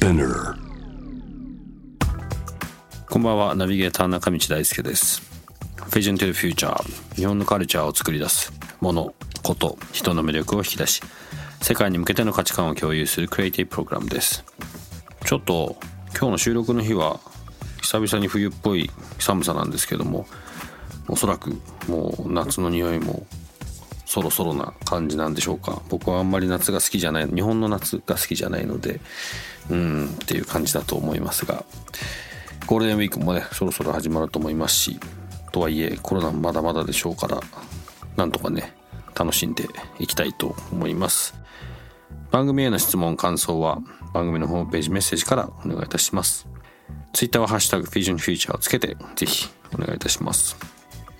Spinner. こんばんは、ナビゲーター中道大輔です。Vision to the Future 日本のカルチャーを作り出すもの、こと、人の魅力を引き出し世界に向けての価値観を共有するクリエイティブプログラムですちょっと今日の収録の日は久々に冬っぽい寒さなんですけどもおそらくもう夏の匂いもそろそろな感じなんでしょうか僕はあんまり夏が好きじゃない日本の夏が好きじゃないのでうんっていう感じだと思いますがゴールデンウィークもねそろそろ始まると思いますしとはいえコロナまだまだでしょうからなんとかね楽しんでいきたいと思います。番組への質問感想は番組のホームページメッセージからお願いいたします。ツイッターはハッシュタグフィジョンフューチャーをつけてぜひお願いいたします。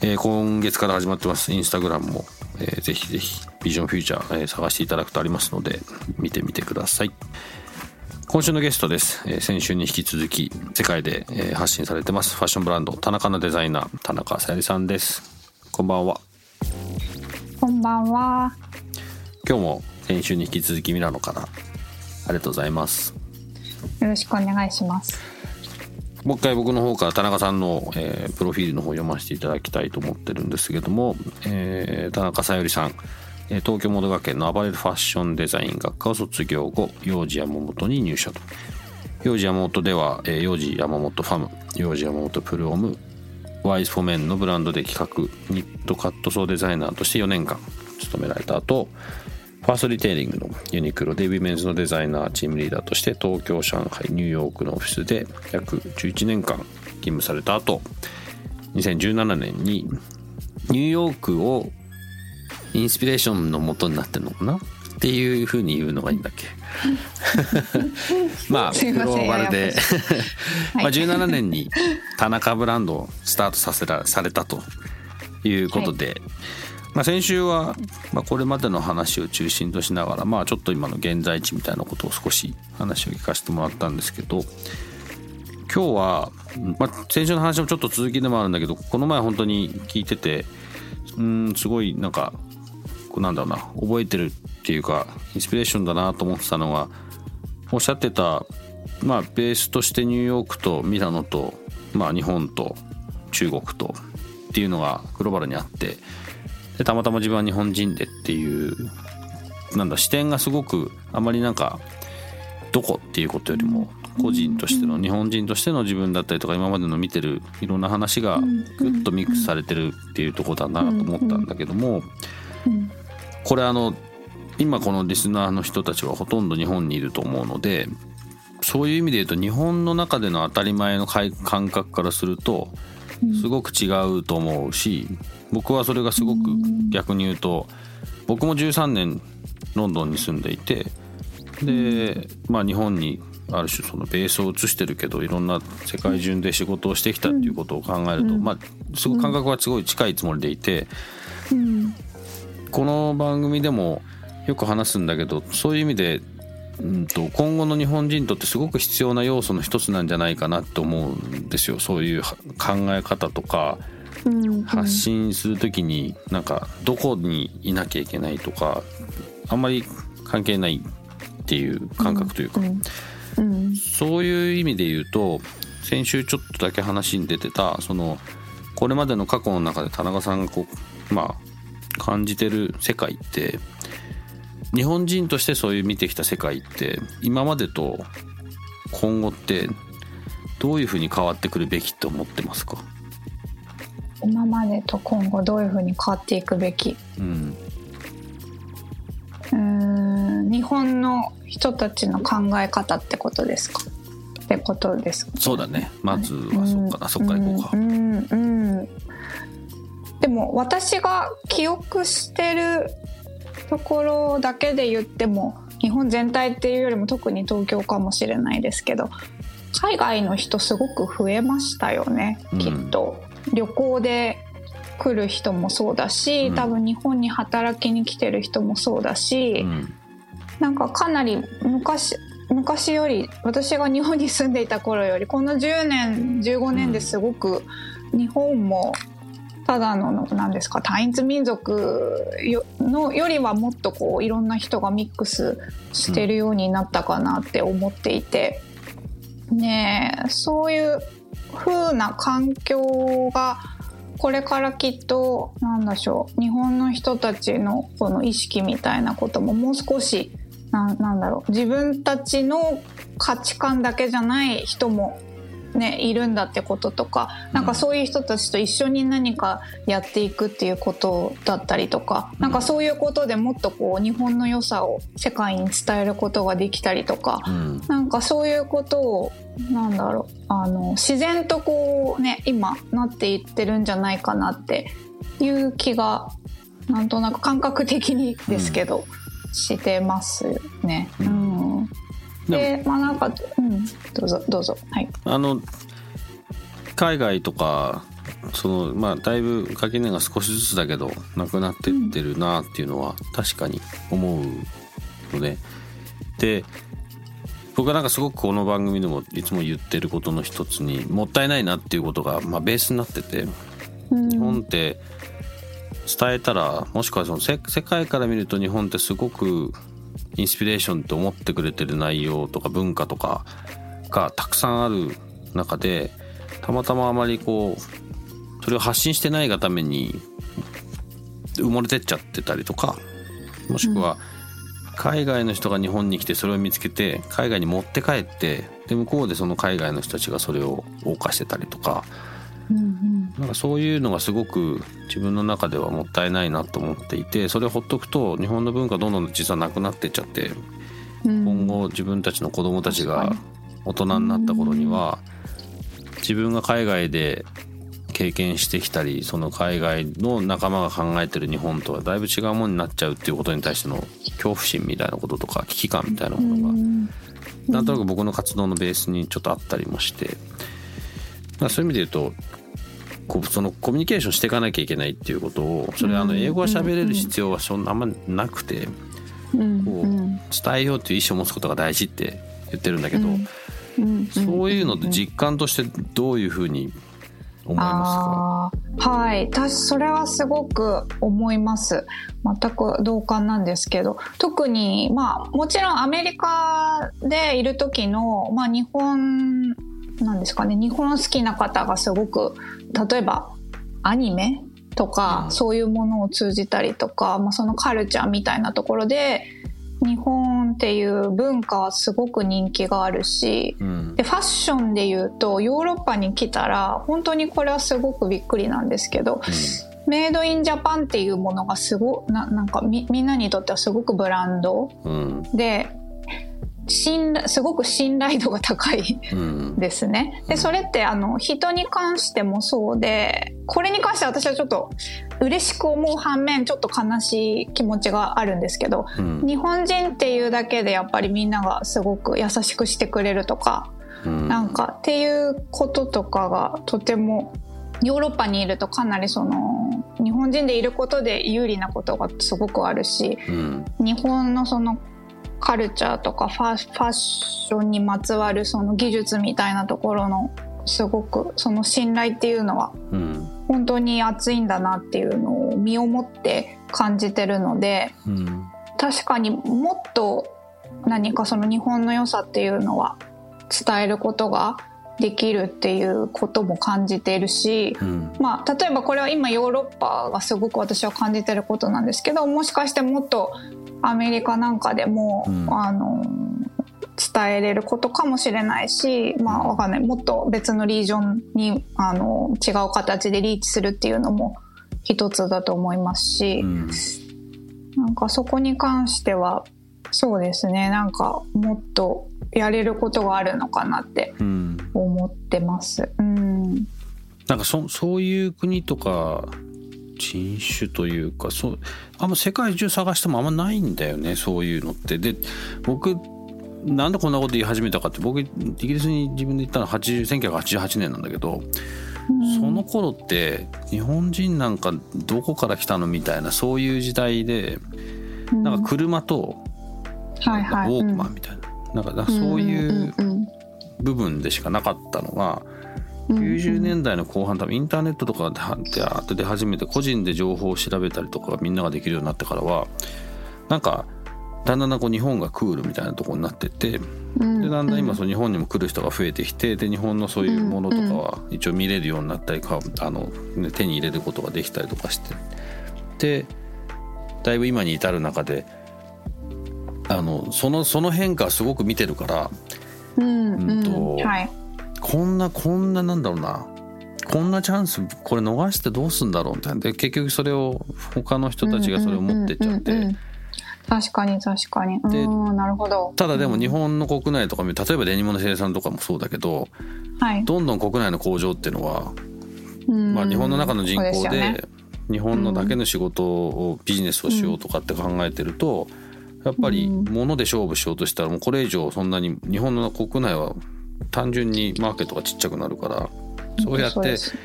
えー今月から始まってます。インスタグラムも、えーぜひぜひビジョンフューチャー、えー探していただくとありますので見てみてください。今週のゲストです、えー先週に引き続き世界で、えー発信されてますファッションブランド田中のデザイナー田中さゆりさんです。こんばんは。こんばんは。今日も先週に引き続きミラノからありがとうございます。よろしくお願いします。もう一回僕の方から田中さんの、えープロフィールの方を読ませていただきたいと思ってるんですけども、えー田中さゆりさん、えー東京モード学園のアパレルファッションデザイン学科を卒業後ヨウジヤマモトに入社と。幼児山本では、幼児山本ファム幼児山本プルオムワイズフォメンのブランドで企画ニットカットソーデザイナーとして4年間勤められた後ファーストリテイリングのユニクロでウィメンズのデザイナーチームリーダーとして東京上海ニューヨークのオフィスで約11年間勤務された後2017年にニューヨークをインスピレーションの元になってるのかな？っていうふうに言うのがいいんだっけ？まあグローバルで。はいまあ17年に田中ブランドをスタートさせらされたということで、まあ、先週は、まあ、これまでの話を中心としながら、まあ、ちょっと今の現在地みたいなことを少し話を聞かせてもらったんですけど今日は、まあ、先週の話もちょっと続きでもあるんだけどこの前本当に聞いててうんすごいなんかなんだろうな覚えてるっていうかインスピレーションだなと思ってたのがおっしゃってた、まあ、ベースとしてニューヨークとミラノと、まあ、日本と中国とっていうのがグローバルにあってでたまたま自分は日本人でっていうなんだ視点がすごくあまりなんかどこっていうことよりも個人としての日本人としての自分だったりとか今までの見てるいろんな話がぐっとミックスされてるっていうところだなと思ったんだけどもうんこれあの今このリスナーの人たちはほとんど日本にいると思うのでそういう意味で言うと日本の中での当たり前の感感覚からするとすごく違うと思うし僕はそれがすごく逆に言うと僕も13年ロンドンに住んでいてでまあ日本にある種そのベースを移してるけどいろんな世界中で仕事をしてきたっていうことを考えると、まあすごく感覚はすごい近いつもりでいて。うんこの番組でもよく話すんだけどそういう意味で、うん、と今後の日本人にとってすごく必要な要素の一つなんじゃないかなと思うんですよ。そういうは考え方とかうん。発信する時になんかどこにいなきゃいけないとかあんまり関係ないっていう感覚というか、うん。そういう意味で言うと先週ちょっとだけ話に出てたそのこれまでの過去の中で田中さんがこうまあ感じてる世界って日本人としてそういう見てきた世界って今までと今後ってどういうふうに変わってくるべきと思ってますか、今までと今後どういうふうに変わっていくべき？うん、うーん。日本の人たちの考え方ってことですか？ってことですか？そうだね。まずはそっかな、そっから行こうか、うん。うんでも私が記憶してるところだけで言っても日本全体っていうよりも特に東京かもしれないですけど海外の人すごく増えましたよね、きっと。旅行で来る人もそうだし、うん。多分日本に働きに来てる人もそうだし、うん。なんかかなり昔昔より私が日本に住んでいた頃よりこの10年15年ですごく日本もただの何ですか単一民族よのよりはもっとこういろんな人がミックスしてるようになったかなって思っていて、ねそういう風な環境がこれからきっとなんでしょう日本の人たちのこの意識みたいなことももう少しななんだろう自分たちの価値観だけじゃない人もねいるんだってこととかなんかそういう人たちと一緒に何かやっていくっていうことだったりとかなんかそういうことでもっとこう日本の良さを世界に伝えることができたりとかうん。なんかそういうことをなんだろうあの自然とこうね今なっていってるんじゃないかなっていう気がなんとなく感覚的にですけど、してますね。ううんでまあなんか、うん、どうぞどうぞ。はい。あの海外とかそのまあだいぶ垣根が少しずつだけどなくなってってるなっていうのは確かに思うので。で僕はなんかすごくこの番組でもいつも言ってることの一つにもったいないなっていうことが、まあ、ベースになってて。うん。日本って伝えたらもしくはその世世界から見ると日本ってすごくインスピレーションって思ってくれてる内容とか文化とかがたくさんある中でたまたまあまりこうそれを発信してないがために埋もれてっちゃってたりとかもしくは海外の人が日本に来てそれを見つけて海外に持って帰ってで向こうでその海外の人たちがそれを謳歌してたりとかなんかそういうのがすごく自分の中ではもったいないなと思っていてそれをほっとくと日本の文化どんどん実はなくなっていっちゃってうん。今後自分たちの子供たちが大人になった頃には自分が海外で経験してきたりその海外の仲間が考えてる日本とはだいぶ違うものになっちゃうっていうことに対しての恐怖心みたいなこととか危機感みたいなものがなんとなく僕の活動のベースにちょっとあったりもして、まあ、そういう意味で言うとこうそのコミュニケーションしていかなきゃいけないっていうことをそれあの英語が喋れる必要はそんなあんまなくてうんこう伝えようという意思を持つことが大事って言ってるんだけど、うんそういうのって実感としてどういうふうに思いまあーはい。私それはすごく思います。全く同感なんですけど。特にまあもちろんアメリカでいる時の、まあ、日本なんですかね。日本好きな方がすごく例えばアニメとか、うん。そういうものを通じたりとか、まあ、そのカルチャーみたいなところで日本っていう文化はすごく人気があるし、うん。でファッションで言うとヨーロッパに来たら本当にこれはすごくびっくりなんですけどメイドインジャパンっていうものがすごななんかみみんなにとってはすごくブランドうん。で信頼すごく信頼度が高いうん。ですね。でそれってあの人に関してもそうでこれに関しては私はちょっと嬉しく思う反面ちょっと悲しい気持ちがあるんですけどうん。日本人っていうだけでやっぱりみんながすごく優しくしてくれるとかうん。なんかっていうこととかがとてもヨーロッパにいるとかなりその日本人でいることで有利なことがすごくあるしうん。日本のそのカルチャーとかファファッションにまつわるその技術みたいなところのすごくその信頼っていうのはうん。本当に熱いんだなっていうのを身をもって感じてるのでうん。確かにもっと何かその日本の良さっていうのは伝えることができるっていうことも感じているし、うん。まあ、例えばこれは今ヨーロッパがすごく私は感じてることなんですけどもしかしてもっとアメリカなんかでも、うん。あの伝えれることかもしれないし、まあ、わかんない。もっと別のリージョンにあの違う形でリーチするっていうのも一つだと思いますし。うん。なんかそこに関してはそうですね。なんかもっとやれることがあるのかなってうん。思ってます。うん、なんかそそういう国とか人種というかそうあんま世界中探してもあんまないんだよねそういうのって。で僕なんでこんなこと言い始めたかって僕イギリスに自分で行ったのは80 1988年なんだけど、その頃って日本人なんかどこから来たのみたいなそういう時代でなんか車とウォークマンみたいな,、なんかそういう部分でしかなかったのが。90年代の後半多分インターネットとかでって出始めて個人で情報を調べたりとかみんなができるようになってからはなんかだんだんこう日本がクールみたいなところになってて、でだんだん今その日本にも来る人が増えてきてで日本のそういうものとかは一応見れるようになったりかあの、ね、手に入れることができたりとかして。でだいぶ今に至る中であのそのその変化すごく見てるから、うん。うんと、はい、こんなこんななんだろうな。こんなチャンスこれ逃してどうすんだろうみたいな。で結局それを他の人たちがそれを持ってっちゃって。確かに確かに。でなるほど。ただでも日本の国内とか例えばデニムの生産とかもそうだけど、はい、どんどん国内の工場っていうのは、まあ、日本の中の人口で、ね、日本のだけの仕事を、ビジネスをしようとかって考えてると、やっぱり物で勝負しようとしたらもうこれ以上そんなに日本の国内は単純にマーケットがちっちゃくなるからそうやってす。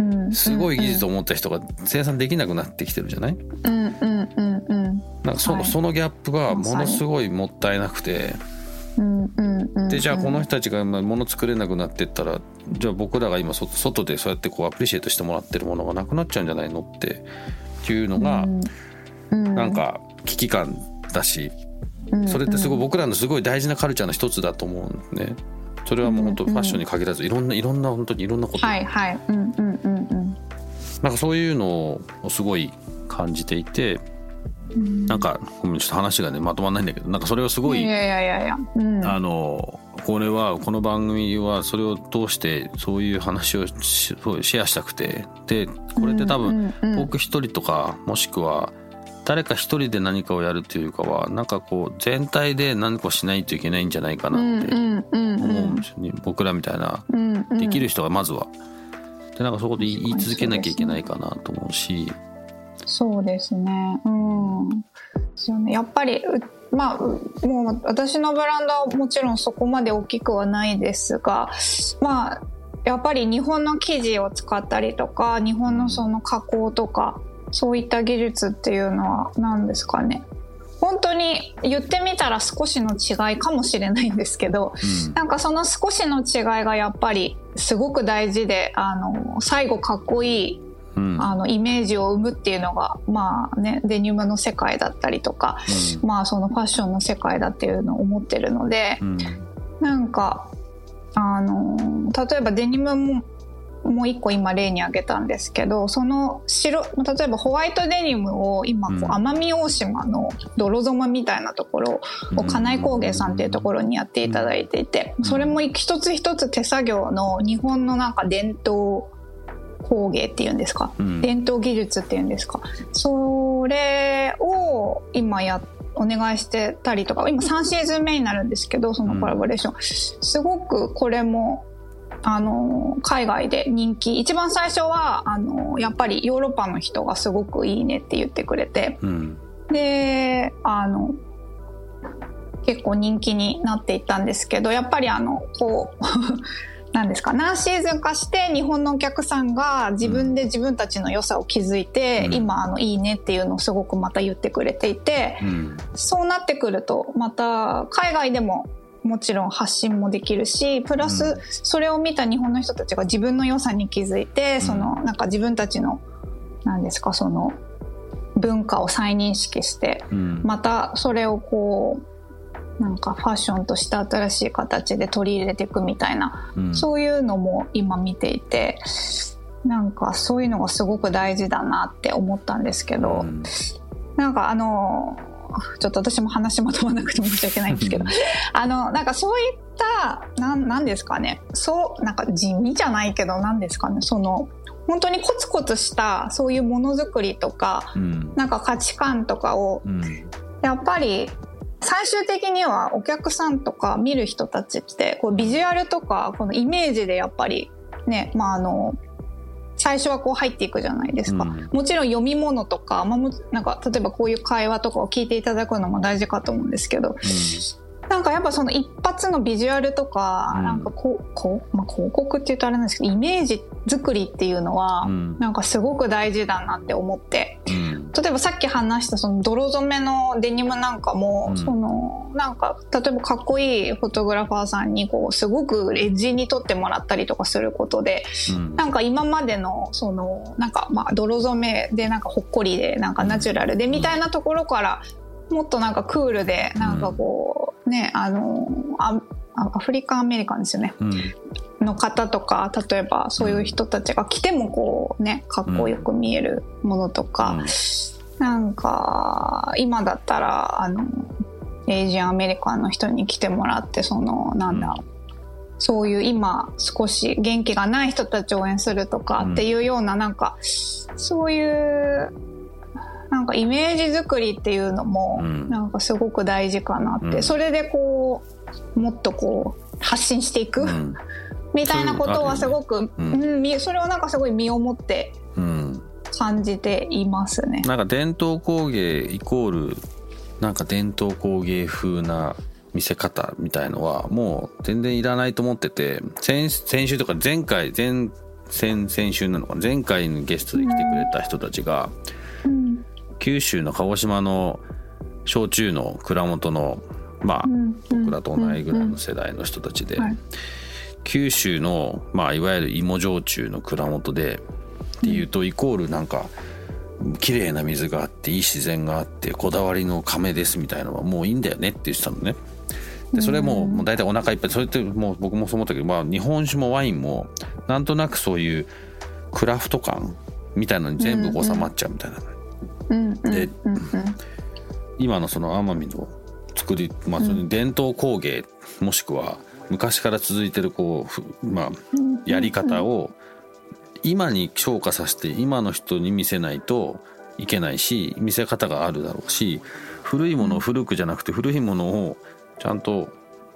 ごい技術を持った人が生産できなくなってきてるじゃない、なんかそのはい、そのギャップがものすごいもったいなくて。でじゃあこの人たちが物作れなくなってったらじゃあ僕らが今外でそうやってこうアプリシエイトしてもらってるものがなくなっちゃうんじゃないのっていうのがなんか危機感だし。それってすごい僕らのすごい大事なカルチャーの一つだと思うんね。それはもう本当ファッションに限らずいろんないろんな本当にいろんなこと。はいはい。うんうんうんうんなんかそういうのをすごい感じていて、うん、なんかごめんちょっと話がねまとまらないんだけどなんかそれをすごいいやいやいやいや、うん、あのこれはこの番組はそれを通してそういう話をシェアしたくて。でこれって多分僕一人とかもしくは誰か一人で何かをやるというかはなんかこう全体で何かしないといけないんじゃないかなって思うんですよね僕らみたいなできる人がまずは。でなんかそこで言い続けなきゃいけないかなと思うし。そうですね。うん。ですよね。やっぱりまあ、もう私のブランドはもちろんそこまで大きくはないですが、まあ、やっぱり日本の生地を使ったりとか、日本のその加工とか、そういった技術っていうのは何ですかね。本当に言ってみたら少しの違いかもしれないんですけど、うん、なんかその少しの違いがやっぱりすごく大事であの最後かっこいい、うん、あのイメージを生むっていうのがまあねデニムの世界だったりとか、うん、まあそのファッションの世界だっていうのを思ってるので、うん、なんかあの例えばデニムももう一個今例に挙げたんですけどその白例えばホワイトデニムを今こう奄美大島の泥染みたいなところを金井工芸さんっていうところにやっていただいていてそれも一つ一つ手作業の日本のなんか伝統工芸っていうんですか、うん、伝統技術っていうんですか？それを今やお願いしてたりとか今3シーズン目になるんですけどそのコラボレーション、うん、すごくこれもあの、海外で人気、一番最初は、あの、やっぱりヨーロッパの人がすごくいいねって言ってくれて、うん、で、あの、結構人気になっていったんですけど、やっぱりあの、こう、なんですか何シーズンかして日本のお客さんが自分で自分たちの良さを気づいて、うん、今あのいいねっていうのをすごくまた言ってくれていて、うん、そうなってくるとまた海外でももちろん発信もできるしプラスそれを見た日本の人たちが自分の良さに気づいて、そのなんか自分たちの何ですかその文化を再認識して、またそれをこうなんかファッションとして新しい形で取り入れていくみたいな、そういうのも今見ていてなんかそういうのがすごく大事だなって思ったんですけど、なんかあのちょっと私も話まとまなくて申し訳ないんですけど、あの、なんかそういった、なん、なんですかね。そう、なんか地味じゃないけど、なんですかね。その、本当にコツコツしたそういうものづくりとか、うん、なんか価値観とかを、うん、やっぱり最終的にはお客さんとか見る人たちってこうビジュアルとかこのイメージでやっぱりね、まあ、あの最初はこう入っていくじゃないですか。うん。もちろん読み物とか、まあ、もなんか例えばこういう会話とかを聞いていただくのも大事かと思うんですけど、なんかやっぱその一発のビジュアルとか、うん。なんかこう、こう、まあ、広告って言うとあれなんですけど、イメージ作りっていうのは、うん。なんかすごく大事だなって思って、うん例えばさっき話したその泥染めのデニムなんかも、うん。その、なんか、例えばかっこいいフォトグラファーさんにこう、すごくエッジに撮ってもらったりとかすることで、うん。なんか今までの、その、なんかまあ泥染めでなんかほっこりで、なんかナチュラルでみたいなところから、もっとなんかクールで、なんかこう、ね、あの、あアフリカンアメリカンですよね。うん。の方とか、例えばそういう人たちが着てもこうね、かっこよく見えるものとか、なんか、今だったら、あの、エイジアンアメリカンの人に来てもらって、その、なんだ、そういう今少し元気がない人たちを応援するとかうん。っていうような、なんか、そういう、なんかイメージ作りっていうのもう、ん。なんかすごく大事かなって、うん。それでこう、もっとこう、発信していく、うん。みたいなことはすごく、うん。それをなんかすごい身をもってうん感じていますね。なんか伝統工芸イコールなんか伝統工芸風な見せ方みたいのはもう全然いらないと思ってて先先週とか前回前先先週なのかな？前回のゲストで来てくれた人たちがうん九州の鹿児島の焼酎の蔵元のまあうん僕らと同じぐらいの世代の人たちで、はい。九州の、まあ、いわゆる芋焼酎の蔵元でっていうとイコールなんか綺麗な水があっていい自然があってこだわりの亀ですみたいなのはもういいんだよねって言ってたのね。でそれももう大体お腹いっぱいそれってもう僕もそう思ったけど、まあ、日本酒もワインもなんとなくそういうクラフト感みたいなのに全部収まっちゃうみたいな。うん。うん。でうん。今のその奄美の作り、まあ、その伝統工芸、もしくは昔から続いてるこうふ、まあ、やり方を今に昇華させて今の人に見せないといけないし見せ方があるだろうし古いものを古くじゃなくて古いものをちゃんと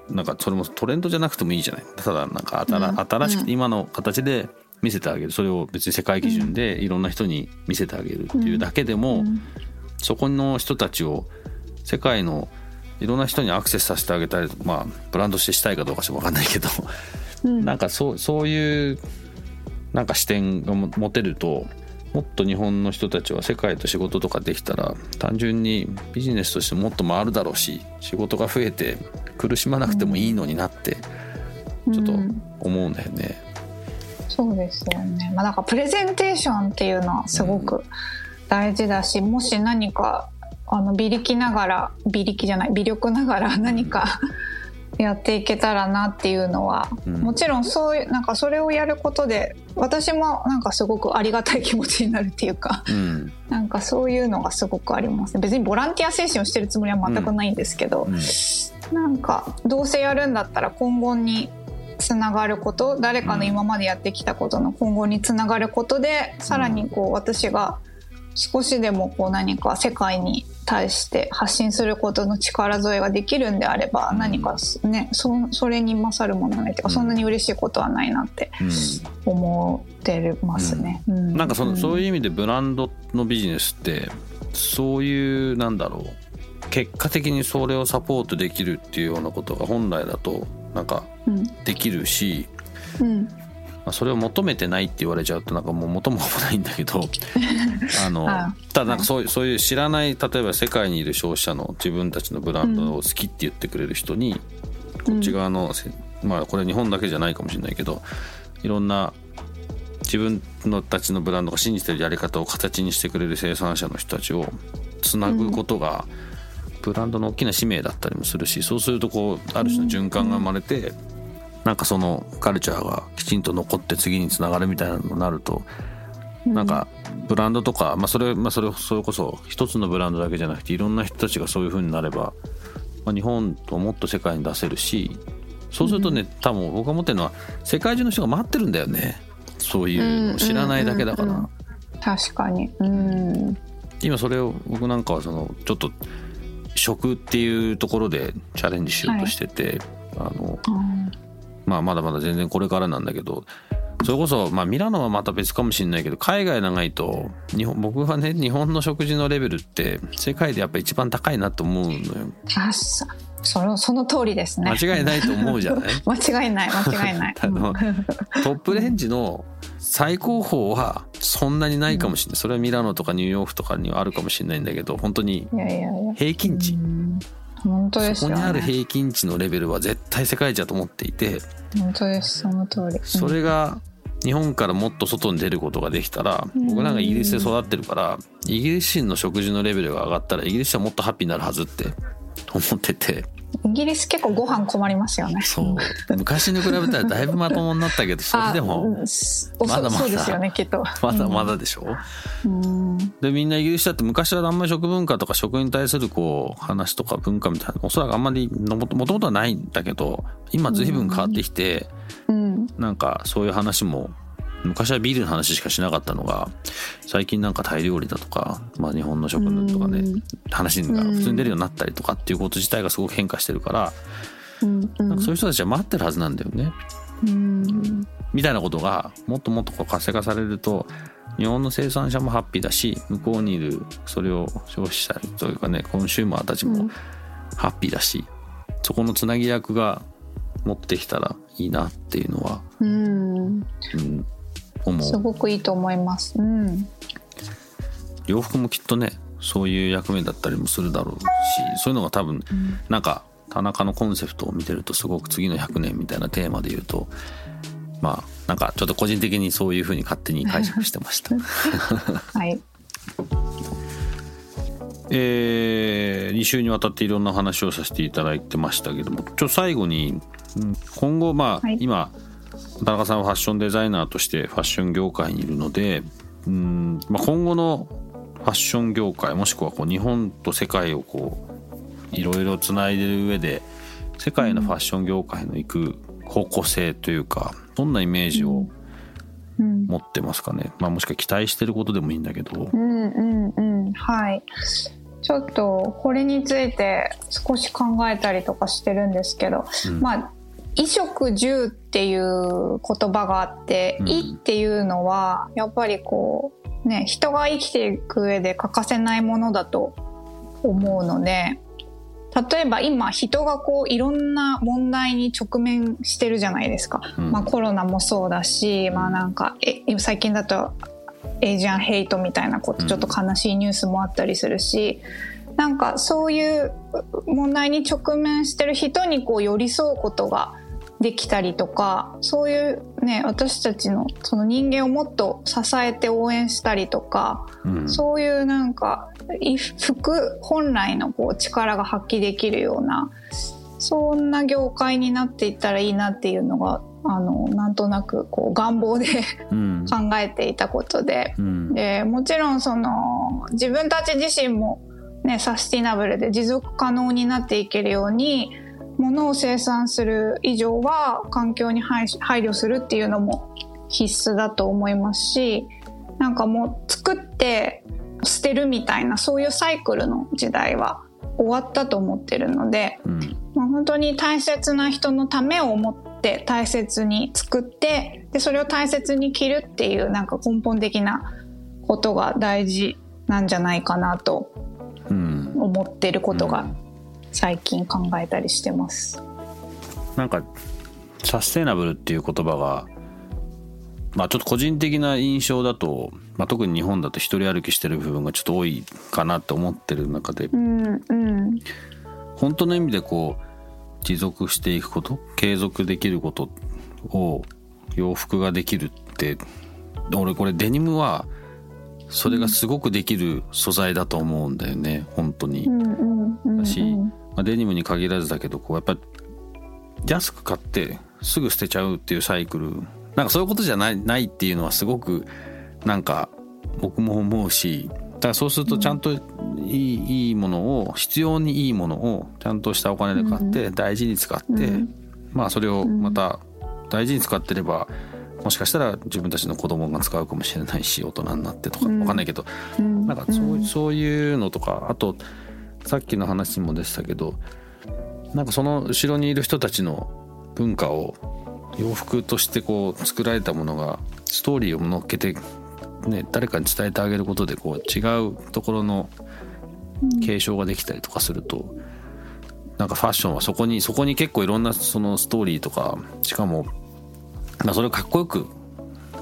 なんかそれもトレンドじゃなくてもいいじゃない。ただなんか新,、しくて今の形で見せてあげる。それを別に世界基準でいろんな人に見せてあげるっていうだけでも、そこの人たちを世界のいろんな人にアクセスさせてあげたりまあブランドしてしたいかどうかしか分かんないけど、うん。なんかそうそういうなんか視点がも持てるともっと日本の人たちは世界と仕事とかできたら単純にビジネスとしてもっと回るだろうし仕事が増えて苦しまなくてもいいのになってちょっとうん思うんだよね。そうですよね。まあ、だからプレゼンテーションっていうのはすごく大事だし、もし何か、あの、微力ながら、微力じゃない、微力ながら何かやっていけたらなっていうのは、うん。もちろんそういう、なんかそれをやることで、私もなんかすごくありがたい気持ちになるっていうか、うん。なんかそういうのがすごくあります。ね。別にボランティア精神をしてるつもりは全くないんですけど、うん。なんかどうせやるんだったら今後につながること誰かの今までやってきたことの今後につながることで、さらにこう私が少しでもこう何か世界に対して発信することの力添えができるんであれば、うん。何かねそそれに勝るものはないというか、うん。そんなに嬉しいことはないなってうん。思ってますね。うん。なんかその、そういうう意味でブランドのビジネスってそういうなんだろう結果的にそれをサポートできるっていうようなことが本来だとなんかん。できるし、うんまあ、それを求めてないって言われちゃうとなんかもう元も子もないんだけど あのはただなんかそういうそういう知らない例えば世界にいる消費者の自分たちのブランドを好きって言ってくれる人に、こっち側のせまあこれ日本だけじゃないかもしれないけどいろんな自分のたちのブランドが信じてるやり方を形にしてくれる生産者の人たちをつなぐことが、ブランドの大きな使命だったりもするしそうするとこうある種の循環が生まれて、なんかそのカルチャーがきちんと残って次につながるみたいなのになると、なんかブランドとか、まあ、それまあそれそれこそ一つのブランドだけじゃなくていろんな人たちがそういう風になれば、まあ、日本ともっと世界に出せるしそうするとね、多分僕が思ってるのは世界中の人が待ってるんだよね。そういうのを知らないだけだから。確かに。うん。今それを僕なんかはそのちょっと食っていうところでチャレンジしようとしてて、あのうんまあまだまだ全然これからなんだけどそれこそ、まあ、ミラノはまた別かもしれないけど海外長いと日本僕はね日本の食事のレベルって世界でやっぱ一番高いなと思うのよ。あそそのその通りですね。間違いないと思うじゃない？間違いない間違いない。あのトップレンジの最高峰はそんなにないかもしれない、それはミラノとかニューヨークとかにはあるかもしれないんだけど本当にいやいやいや。平均値、うん本当ですよ、ね、そこにある平均値のレベルは絶対世界一だと思っていて本当です。その通り。それが日本からもっと外に出ることができたらうん。僕なんかイギリスで育ってるからイギリス人の食事のレベルが上がったらイギリス人はもっとハッピーになるはずって思っててイギリス結構ご飯困りますよね。そう。昔に比べたらだいぶまともになったけど それであもまだまだ。そうですよねきっと。まだまだでしょ？うん。でみんなイギリスだって昔はあんまり食文化とか食に対するこう話とか文化みたいなのおそらくあんまりもともとはないんだけど今随分変わってきて、うん。なんかそういう話も昔はビールの話しかしなかったのが最近なんかタイ料理だとか、まあ、日本の食とかね、うん。話が普通に出るようになったりとかっていうこと自体がすごく変化してるから、うんうん。なんかそういう人たちは待ってるはずなんだよね。うん。みたいなことがもっともっとこう活性化されると日本の生産者もハッピーだし向こうにいるそれを消費者というかねコンシューマーたちもうん。ハッピーだし、そこのつなぎ役が持ってきたらいいなっていうのは、うん。うん、すごくいいと思います。うん。洋服もきっとねそういう役目だったりもするだろうしそういうのが多分なんか田中のコンセプトを見てるとすごく次の100年みたいなテーマで言うとまあなんかちょっと個人的にそういうふうに勝手に解釈してました。はい。えー、2週にわたっていろんな話をさせていただいてましたけどもちょ最後にうん今後まあ、はい。今田中さんはファッションデザイナーとしてファッション業界にいるのでうん、まあ、今後のファッション業界もしくはこう日本と世界をこういろいろつないでる上で世界のファッション業界の行く方向性というかどんなイメージをうん。持ってますかね、まあ、もしくは期待してることでもいいんだけど。う。んうんうん。はい。ちょっとこれについて少し考えたりとかしてるんですけど、うん。まあ衣食住っていう言葉があって「うん。衣」っていうのはやっぱりこうね人が生きていく上で欠かせないものだと思うので例えば今人がこういろんな問題に直面してるじゃないですか、うん。まあ、コロナもそうだし、まあなんかえ最近だとエイジャンヘイトみたいなことうん。ちょっと悲しいニュースもあったりするし、なんかそういう問題に直面してる人にこう寄り添うことができたりとかそういうね私たちのその人間をもっと支えて応援したりとか、うん。そういうなんか衣服本来のこう力が発揮できるようなそんな業界になっていったらいいなっていうのがあのなんとなくこう願望でうん。考えていたことで。うん。でもちろんその自分たち自身も、ね、サスティナブルで持続可能になっていけるように物を生産する以上は環境に配配慮するっていうのも必須だと思いますしなんかもう作って捨てるみたいなそういうサイクルの時代は終わったと思ってるので、うん。まあ、本当に大切な人のためを思って大切に作ってでそれを大切に着るっていうなんか根本的なことが大事なんじゃないかなとうん。思ってることがうん最近考えたりしてます。なんかサステイナブルっていう言葉がまあちょっと個人的な印象だと、まあ、特に日本だと一人歩きしてる部分がちょっと多いかなって思ってる中でうんうん本当の意味でこう持続していくこと継続できることを洋服ができるって俺これデニムはそれがすごくできる素材だと思うんだよね本当にう。んうんうんだし、まあ、デニムに限らずだけどこうやっぱ安く買ってすぐ捨てちゃうっていうサイクル。なんかそういうことじゃないないっていうのはすごくなんか僕も思うしだからそうするとちゃんといい,、いいものを必要にいいものをちゃんとしたお金で買って大事に使って、うん。まあそれをまた大事に使ってればもしかしたら自分たちの子供が使うかもしれないし大人になってとかうん。わかんないけど、うん。なんかそう,、そういうのとかあとさっきの話にも出てたけどなんかその後ろにいる人たちの文化を洋服としてこう作られたものがストーリーを乗っけて、ね、誰かに伝えてあげることでこう違うところの継承ができたりとかすると、なんかファッションはそこにそこに結構いろんなそのストーリーとかしかも、まあ、それをかっこよく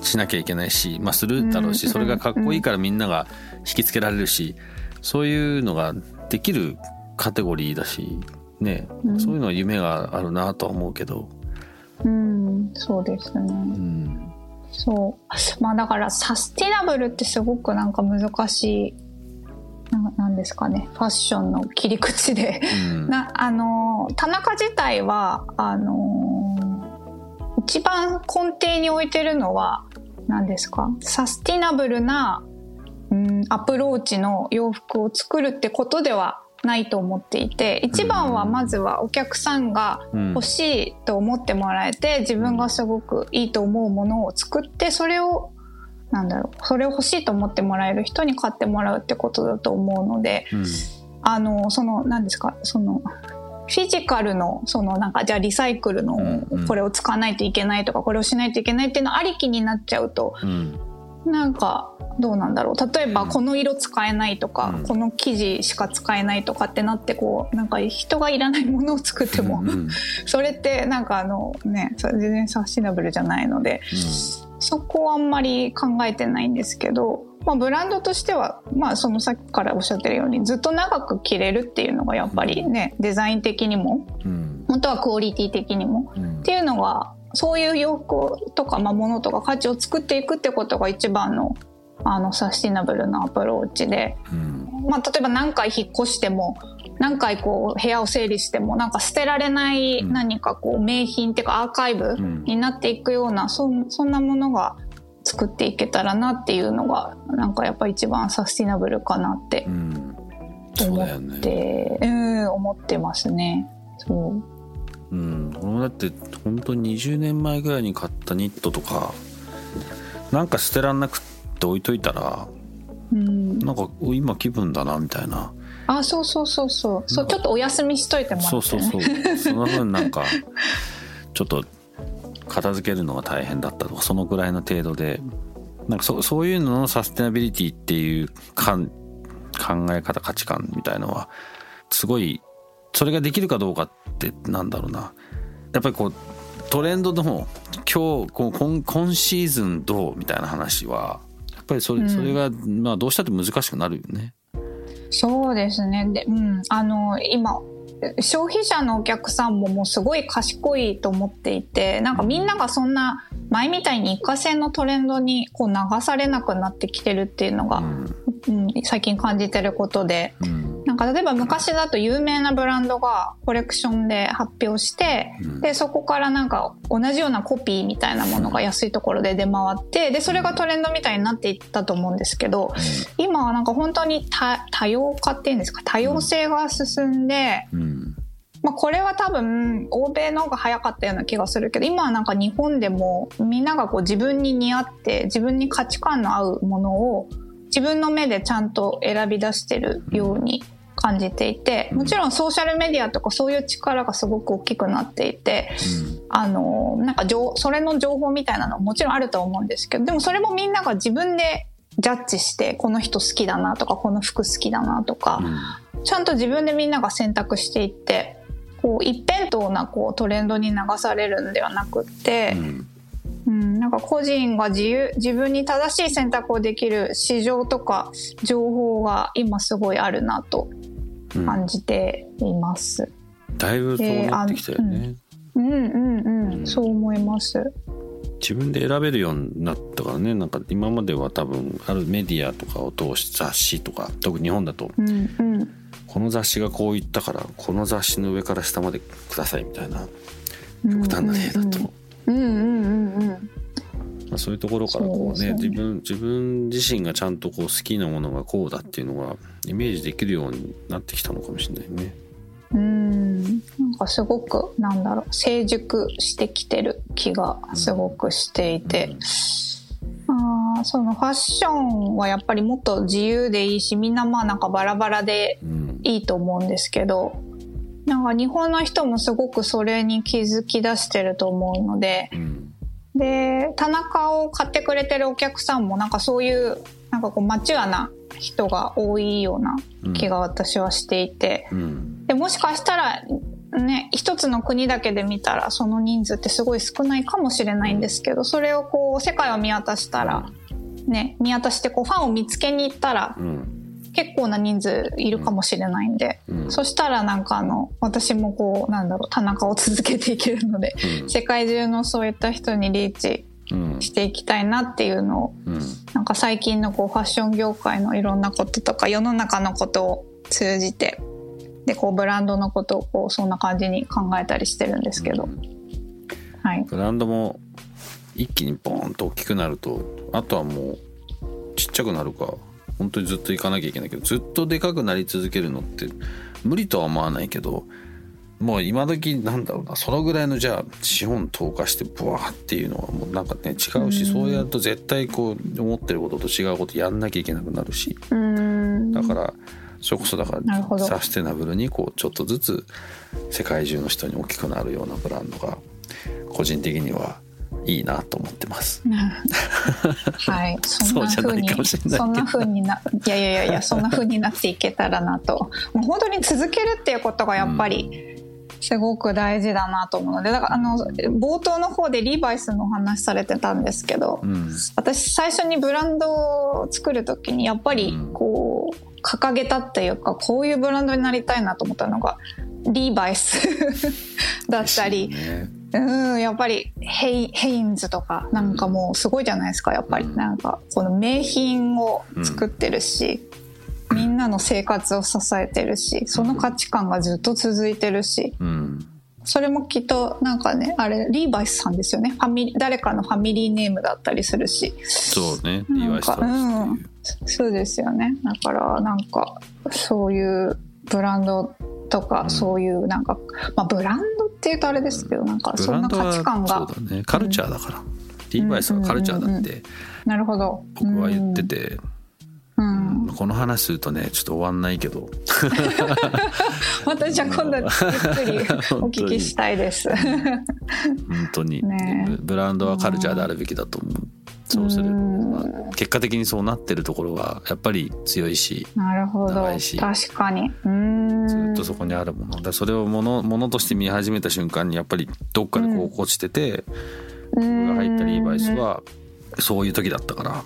しなきゃいけないし、まあ、するだろうしそれがかっこいいからみんなが引きつけられるしそういうのができるカテゴリーだし、ね、そういうのは夢があるなとは思うけど。うん、そうですね。うんそう。まあだからサスティナブルってすごくなんか難しい、ななんですかね、ファッションの切り口で。うんな、あの、田中自体は、あの、一番根底に置いてるのは、何ですか？サスティナブルな、うん、アプローチの洋服を作るってことではないと思っていて、一番はまずはお客さんがうん。欲しいと思ってもらえて、自分がすごくいいと思うものを作って、それを、なんだろう、それを欲しいと思ってもらえる人に買ってもらうってことだと思うので、うん。あの、その、何ですか、その、フィジカルの、その、なんか、じゃあリサイクルのこれを使わないといけないとか、これをしないといけないっていうのありきになっちゃうと、うんなんか、どうなんだろう。例えば、うん。この色使えないとか、うん。この生地しか使えないとかってなって、こう、なんか人がいらないものを作っても、うんうん。それって、なんかあの、ね、全然サスティナブルじゃないので、そこはあんまり考えてないんですけど、まあ、ブランドとしては、まあ、そのさっきからおっしゃってるようにずっと長く着れるっていうのがやっぱりね、デザイン的にもうん。本当はクオリティ的にもうん。っていうのがそういう洋服とか、まあ、物とか価値を作っていくってことが一番のあのサスティナブルなアプローチで、うん。まあ、例えば何回引っ越しても何回こう部屋を整理してもなんか捨てられないうん。何かこう名品っていうかアーカイブうん。になっていくようなそんそんなものが作っていけたらなっていうのがなんかやっぱ一番サスティナブルかなって思って、うん思ってますね。そううん、俺もだって本当に20年前ぐらいに買ったニットとかなんか捨てらんなくって置いといたらうん、なんかお今気分だなみたいな。あそうそうそうそう。そうちょっとお休みしといてもらって、ね、そうそうそう。その分なんかちょっと片付けるのが大変だったとかそのぐらいの程度で。なんかそそういうののサステナビリティっていう感考え方価値観みたいのはすごいそれができるかどうかってなんだろうな。やっぱりこうトレンドの今日こう今今シーズンどうみたいな話はやっぱりそれ,、うん。それが、まあ、どうしたって難しくなるよね。そうですね。で、うん、あの今消費者のお客さんももうすごい賢いと思っていてなんかみんながそんな前みたいに一過性のトレンドにこう流されなくなってきてるっていうのが、うん。うん、最近感じてることでうんなんか例えば昔だと有名なブランドがコレクションで発表して、うん。でそこからなんか同じようなコピーみたいなものが安いところで出回ってでそれがトレンドみたいになっていったと思うんですけど今はなんか本当に多多様化っていうんですか？多様性が進んで、うん。まあ、これは多分欧米の方が早かったような気がするけど今はなんか日本でもみんながこう自分に似合って自分に価値観の合うものを自分の目でちゃんと選び出してるように感じていてもちろんソーシャルメディアとかそういう力がすごく大きくなっていてあのなんか情それの情報みたいなのはもちろんあると思うんですけどでもそれもみんなが自分でジャッジしてこの人好きだなとかこの服好きだなとか、ちゃんと自分でみんなが選択していってこう一辺倒なこうトレンドに流されるんではなくってう、ん。うん、なんか個人が自由自分に正しい選択をできる市場とか情報が今すごいあるなとうん感じています。だいぶそうなってきたよね、うん。うんうん、そう思います。自分で選べるようになったからね。なんか今までは多分あるメディアとかを通し雑誌とか特に日本だとうんうん。この雑誌がこう言ったからこの雑誌の上から下までくださいみたいなうん極端な例だと、うんうんうんうんまあ、そういうところからこうそうそうね。自分自分自身がちゃんとこう好きなものがこうだっていうのがイメージできるようになってきたのかもしれないね。うん。なんかすごくなんだろう成熟してきてる気がすごくしていて、あーそのファッションはやっぱりもっと自由でいいしみんなまあなんかバラバラでうん。いいと思うんですけどなんか日本の人もすごくそれに気づき出してると思うので、うんで、田中を買ってくれてるお客さんもなんかそういう、なんかこうマチュアな人が多いような気が私はしていて、うん。で、もしかしたら、ね、一つの国だけで見たらその人数ってすごい少ないかもしれないんですけど、それをこう世界を見渡したら、ね、見渡してこうファンを見つけに行ったらうん結構な人数いるかもしれないんで、うん。そしたらなんかあの、私もこう、なんだろう、田中を続けていけるので、うん。世界中のそういった人にリーチうん。していきたいなっていうのを、うん。なんか最近のこうファッション業界のいろんなこととか世の中のことを通じて、で、こうブランドのことをこうそんな感じに考えたりしてるんですけど、はい。ブランドも一気にボーンと大きくなるとあとはもうちっちゃくなるか本当にずっと行かなきゃいけないけどずっとでかくなり続けるのって無理とは思わないけどもう今時なんだろうなそのぐらいのじゃあ資本投下してブワーっていうのはもうなんかね違うしそうやると絶対こう思ってることと違うことやんなきゃいけなくなるし。うーん。だからそれこそだからサステナブルにこうちょっとずつ世界中の人に大きくなるようなブランドが個人的にはいいなと思ってます。はい、そんな風にそんな風にないやいやいやいやそんな風になっていけたらなと。もう本当に続けるっていうことがやっぱりすごく大事だなと思うのでだからあの冒頭の方でリーバイスのお話されてたんですけど、うん。私最初にブランドを作る時にやっぱりうん。こう掲げたっていうかこういうブランドになりたいなと思ったのがリーバイス だったり。ねうん、やっぱりヘイヘインズとかなんかもうすごいじゃないですかやっぱり。うん。なんかこの名品を作ってるし、みんなの生活を支えてるしその価値観がずっと続いてるし。うん。それもきっとなんかねあれリーバイスさんですよね。ファミリ誰かのファミリーネームだったりするし。そうねなんかリーバイストラスっていうそうですよね。だからなんかそういうブランドとか、うん。そういうなんか、まあ、ブランドっていうとあれですけどなんかブそんな価値観が。そうだね。カルチャーだから、リーバイスはカルチャーだって。なるほど。僕は言ってて、うん。うん。この話するとねちょっと終わんないけど。またじゃあ今度ゆっくり お聞きしたいです。本当に、ねブランドはカルチャーであるべきだと思うそうする、結果的にそうなってるところがやっぱり強いしなるほど。長いし。確かに。うん。ずっとそこにあるもの。だそれをものものとして見始めた瞬間にやっぱりどっかでこう落ちてて、僕が入ったリーバイスはそういう時だったから。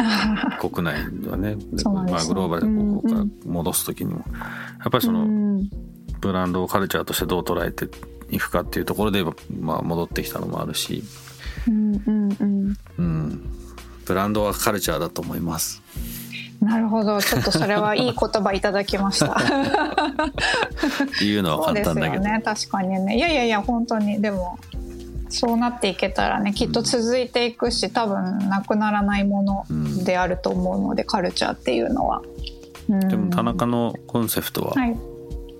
あ 国内ではね。まあ、グローバルでここから戻す時にも。やっぱりそのうん。ブランドをカルチャーとしてどう捉えていくかっていうところで、まあ、戻ってきたのもあるし、うんうんうん。うん、ブランドはカルチャーだと思います。なるほど。ちょっとそれはいい言葉いただきました。言うのは簡単だけど、よね。確かにね。いやいやいや、本当に。でも、そうなっていけたらね、きっと続いていくし、多分なくならないものであると思うので、カルチャーっていうのは。うんでも田中のコンセプトははい。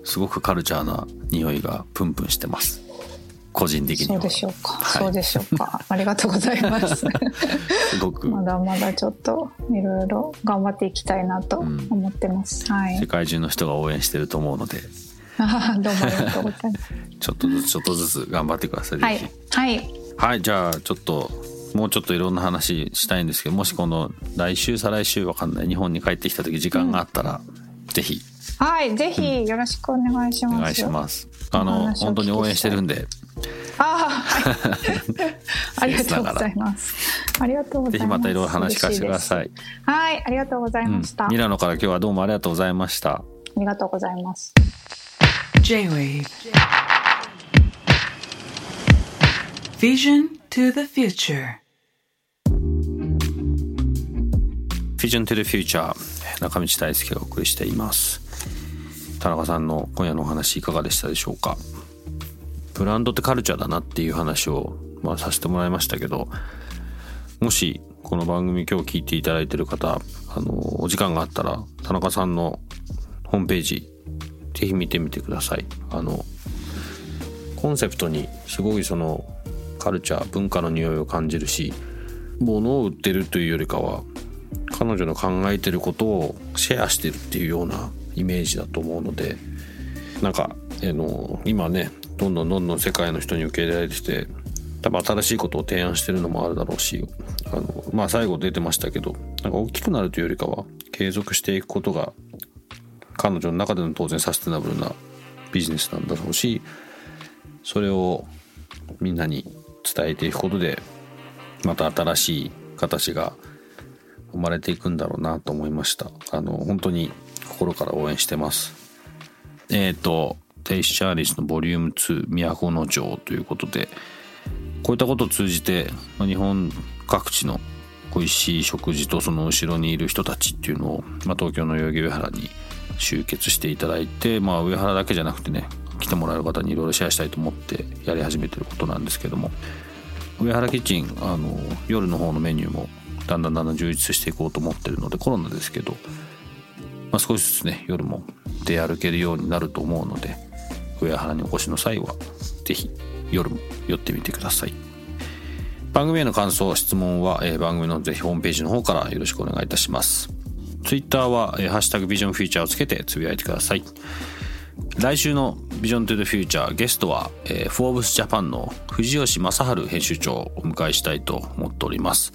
すごくカルチャーな匂いがプンプンしてます個人的にはそうでしょうか。はいそうでしょうか。ありがとうございます。すごくまだまだちょっといろいろ頑張っていきたいなと思ってます。はい。世界中の人が応援してると思うのでどうもありがとうございます。ちょっとずつちょっとずつ頑張ってください、はい。はい。はいじゃあちょっともうちょっといろんな話したいんですけどもしこの来週再来週わかんない日本に帰ってきた時時間があったら、ぜひはい。ぜひよろしくお願いします。お願いしますあおの本当に応援してるんでああ、はい。ありがとうございます。ありがとうございます。ぜひまたいろいろ話聞かせてください。はい。ありがとうございうんました。ミラノから今日はどうもありがとうございましたありがとうございます。J-Wave Vision to the future「Vision to the Future」中道大輔がお送りしています田中さんの今夜のお話いかがでしたでしょうか？ブランドってカルチャーだなっていう話を、まあ、させてもらいましたけどもしこの番組今日聞いていただいてる方あのお時間があったら田中さんのホームページぜひ見てみてください。あのコンセプトにすごいそのカルチャー文化の匂いを感じるし物を売ってるというよりかは彼女の考えてることをシェアしてるっていうようなイメージだと思うのでなんかあの今ねどんどんどんどん世界の人に受け入れられてて多分新しいことを提案してるのもあるだろうしあのまあ最後出てましたけどなんか大きくなるというよりかは継続していくことが彼女の中での当然サステナブルなビジネスなんだろうしそれをみんなに伝えていくことでまた新しい形が生まれていくんだろうなと思いました。あの本当に心から応援してます。えっ、とテイシャーリスのボリューム2都の城ということでこういったことを通じてま日本各地の美味しい食事とその後ろにいる人たちっていうのを、まあ、東京の代々木上原に集結していただいて、まあ、上原だけじゃなくてね来てもらえる方にいろいろシェアしたいと思ってやり始めてることなんですけども上原キッチンあの夜の方のメニューもだんだんだんだん充実していこうと思ってるのでコロナですけど、まあ、少しずつね夜も出歩けるようになると思うので上原にお越しの際は是非夜も寄ってみてください。番組への感想質問は、えー番組のぜひホームページの方からよろしくお願いいたします。ツイッターは、えーハッシュタグビジョンフューチャーをつけてつぶやいてください。来週のビジョントゥ the Future ゲストは、えー、フォーブスジャパンの藤吉正治編集長をお迎えしたいと思っております。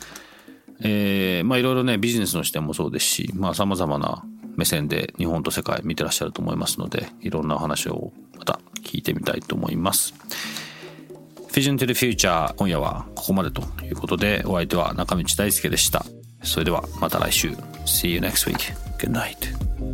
えーまあいろいろねビジネスの視点もそうですし、まあ様々な目線で日本と世界見てらっしゃると思いますので、いろんなお話をまた聞いてみたいと思います。Vision to the Future 今夜はここまでということで、お相手は中道大輔でした。それではまた来週。See you next week. Good night.